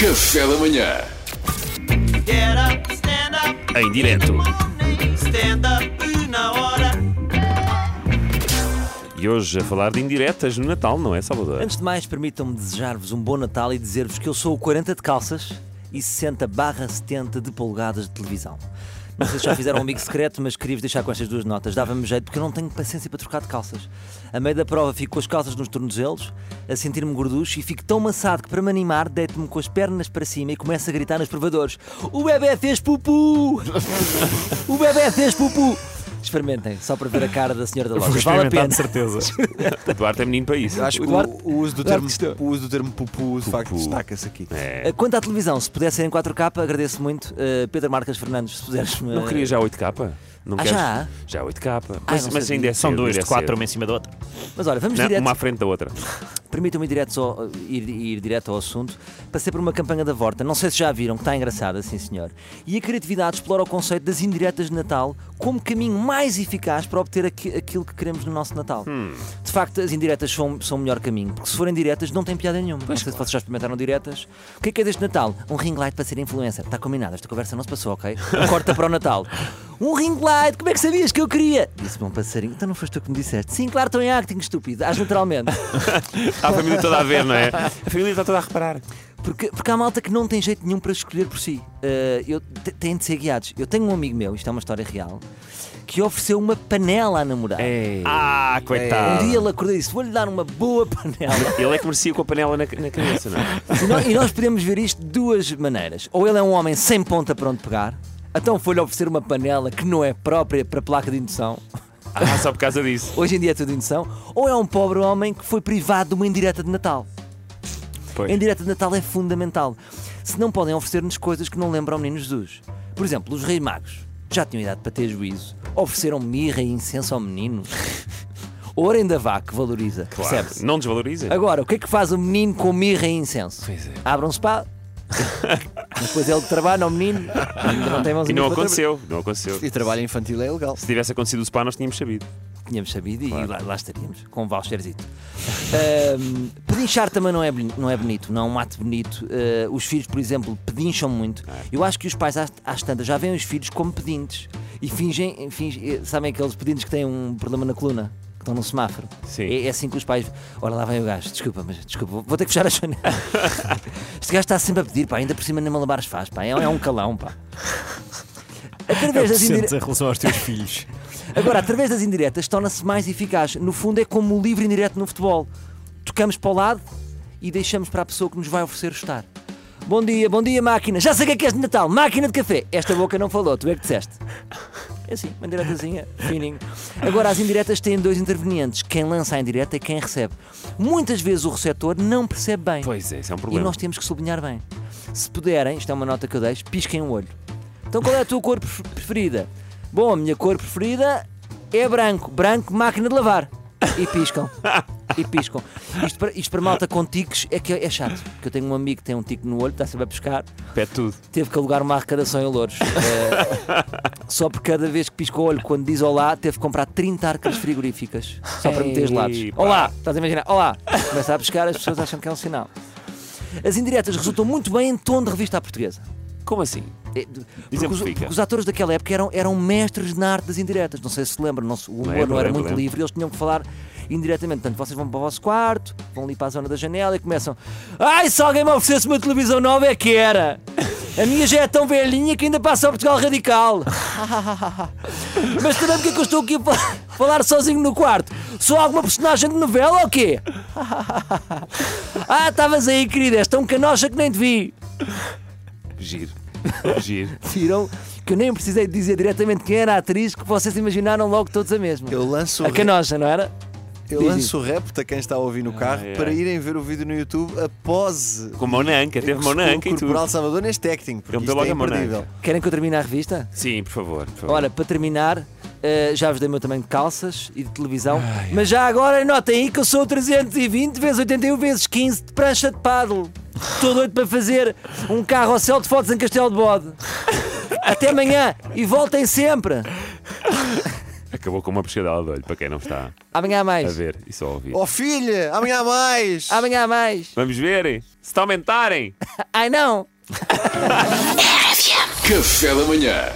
Café da manhã. Get up, stand up Em direto. Stand up na hora. E hoje a falar de indiretas no Natal, não é, Salvador? Antes de mais, permitam-me desejar-vos um bom Natal e dizer-vos que eu sou o 40 de calças e 60 barra 70 de polegadas de televisão. Se já fizeram um amigo secreto, mas queria-vos deixar com estas duas notas. Dava-me jeito porque eu não tenho paciência para trocar de calças. A meio da prova fico com as calças nos tornozelos, a sentir-me gorducho e fico tão maçado que para me animar deito-me com as pernas para cima e começo a gritar nos provadores: O bebê fez pupu! O bebê fez pupu! Experimentem, só para ver a cara da senhora da loja. Vale a pena. certeza. o Duarte é menino para isso. Eu acho que o, Eduardo- o uso do termo, o uso do termo pupu, de facto, destaca-se aqui. É. Uh, Quanto à televisão, se puder ser em 4K, agradeço muito. Uh, Pedro Marcas Fernandes, se puderes. Não queria já 8K? Não Ah, queres? já? Já 8K. Mas, não mas ainda é São dois, de é quatro, uma em cima da outra. Mas olha, vamos Não, direto. uma à frente da outra. Permitam-me ir, ir, ir direto ao assunto. Passei por uma campanha da Vorta, não sei se já viram, que está engraçada, sim senhor. E a criatividade explora o conceito das indiretas de Natal como caminho mais eficaz para obter aqui- aquilo que queremos no nosso Natal. Hum. De facto, as indiretas são, são o melhor caminho, porque se forem diretas não tem piada nenhuma. não sei se vocês já experimentaram diretas. O que é que é deste Natal? Um ring light para ser influencer. Está combinado, esta conversa não se passou, ok? Corta para o Natal. Um ring light, como é que sabias que eu queria? Disse-me um passarinho, então não foste tu que me disseste. Sim, claro, estou em acting, estúpido. Age naturalmente. Há a família toda a ver, não é? A família está toda a reparar. Porque, porque há malta que não tem jeito nenhum para escolher por si. Eh, eu, têm de ser guiados. Eu tenho um amigo meu, isto é uma história real, que ofereceu uma panela à namorada. Ah, coitado. Um dia ele acordou e disse: Vou-lhe dar uma boa panela. Ele é que merecia com a panela na, na cabeça, não é? e, nós, e nós podemos ver isto de duas maneiras. Ou ele é um homem sem ponta para onde pegar, então foi-lhe oferecer uma panela que não é própria para placa de indução. Ah, só por causa disso. Hoje em dia é tudo indução. Ou é um pobre homem que foi privado de uma indireta de Natal. Pois. A indireta de Natal é fundamental. Se não podem oferecer-nos coisas que não lembram o menino Jesus. Por exemplo, os reis magos já tinham idade para ter juízo. Ofereceram mirra e incenso ao menino. Ouro ainda vá, que valoriza. Claro. Percebe-se? Não desvaloriza. Agora, o que é que faz o menino com mirra e incenso? Pois é. Abre um spa. Depois ele trabalha ao menino. Ainda não tem mãos E não aconteceu. Não aconteceu. E trabalho infantil é ilegal. Se tivesse acontecido o spa, nós tínhamos sabido. Tínhamos sabido e lá, lá estaríamos, com um voucherzito. Ahm, pedinchar também não é, não é bonito, não é um ato bonito. Ah, os filhos, por exemplo, pedincham muito. Eu acho que os pais, às, às tantas, já veem os filhos como pedintes e fingem, fingem eh, sabem aqueles pedintes que têm um problema na coluna? Que estão no semáforo. Sim. É, é assim que os pais. Ora, lá vem o gajo, desculpa, mas desculpa, vou- ter que fechar a janela. este gajo está sempre a pedir, pá, ainda por cima nem malabares faz, pá, é, é um calão, pá. Através das indiretas. em relação aos teus filhos. Agora, através das indiretas, torna-se mais eficaz. No fundo, é como o livre indireto no futebol. Tocamos para o lado e deixamos para a pessoa que nos vai oferecer estar. Bom dia, bom dia, máquina. Já sei o que é que és de Natal. Máquina de café. Esta boca não falou, tu é que disseste. É assim, uma indiretazinha, fininho. Agora, as indiretas têm dois intervenientes: quem lança a indireta e quem recebe. Muitas vezes o receptor não percebe bem. Pois é, isso é um E problema. nós temos que sublinhar bem. Se puderem, isto é uma nota que eu deixo, pisquem o olho. Então qual é a tua cor pref- preferida? Bom, a minha cor preferida é branco. Branco, máquina de lavar. E piscam. E piscam. Isto para, isto para malta com tiques é que é chato. Porque eu tenho um amigo que tem um tique no olho, está sempre a pescar, Pede tudo. teve que alugar uma arrecadação em Louros. Eh, só por cada vez que pisca o olho, quando diz olá, teve que comprar 30 arcas frigoríficas. Só para meter os lados. Ei, pá. Olá, estás a imaginar? Olá. Começa a pescar, as pessoas acham que é um sinal. As indiretas resultam muito bem em tom de revista à portuguesa. Como assim? É, Porque os, porque os atores daquela época eram, eram mestres na arte das indiretas. Não sei se se lembram, não o humor Lembro, não era lembro, muito lembro. livre, eles tinham que falar indiretamente. Portanto, vocês vão para o vosso quarto, vão ali para a zona da janela e começam: Ai, se alguém me oferecesse uma televisão nova, é que era! A minha já é tão velhinha que ainda passa ao Portugal Radical. Mas também porque é que eu estou aqui a fa- falar sozinho no quarto? Sou alguma personagem de novela ou quê? ah, estavas aí, querida, és tão canocha que nem te vi. Giro. Giro. viram que eu nem precisei dizer diretamente quem era a atriz, que vocês imaginaram logo todos a mesma. Eu lanço, A o canoja, não era? eu diz lanço o repto a quem está a ouvir no carro Ai, ai. para irem ver o vídeo no YouTube após Com mão na anca, teve mão na anca e tudo. Corporal Salvador neste acting, porque isto é imperdível. Querem que eu termine a revista? Sim, por favor. Por favor. Olha, para terminar, eh, já vos dei o meu tamanho de calças e de televisão, mas já agora notem aí que eu sou o 320 vezes 81 vezes 15 de prancha de paddle. Estou doido para fazer um carrossel de fotos em Castelo de Bode. Até amanhã e voltem sempre. Acabou. com uma pescadela de olho, para quem não está Amanhã há a mais. ver e só a ouvir. Oh filha, amanhã há mais! Amanhã há mais. Vamos ver se te aumentarem. Ai não! Café da manhã.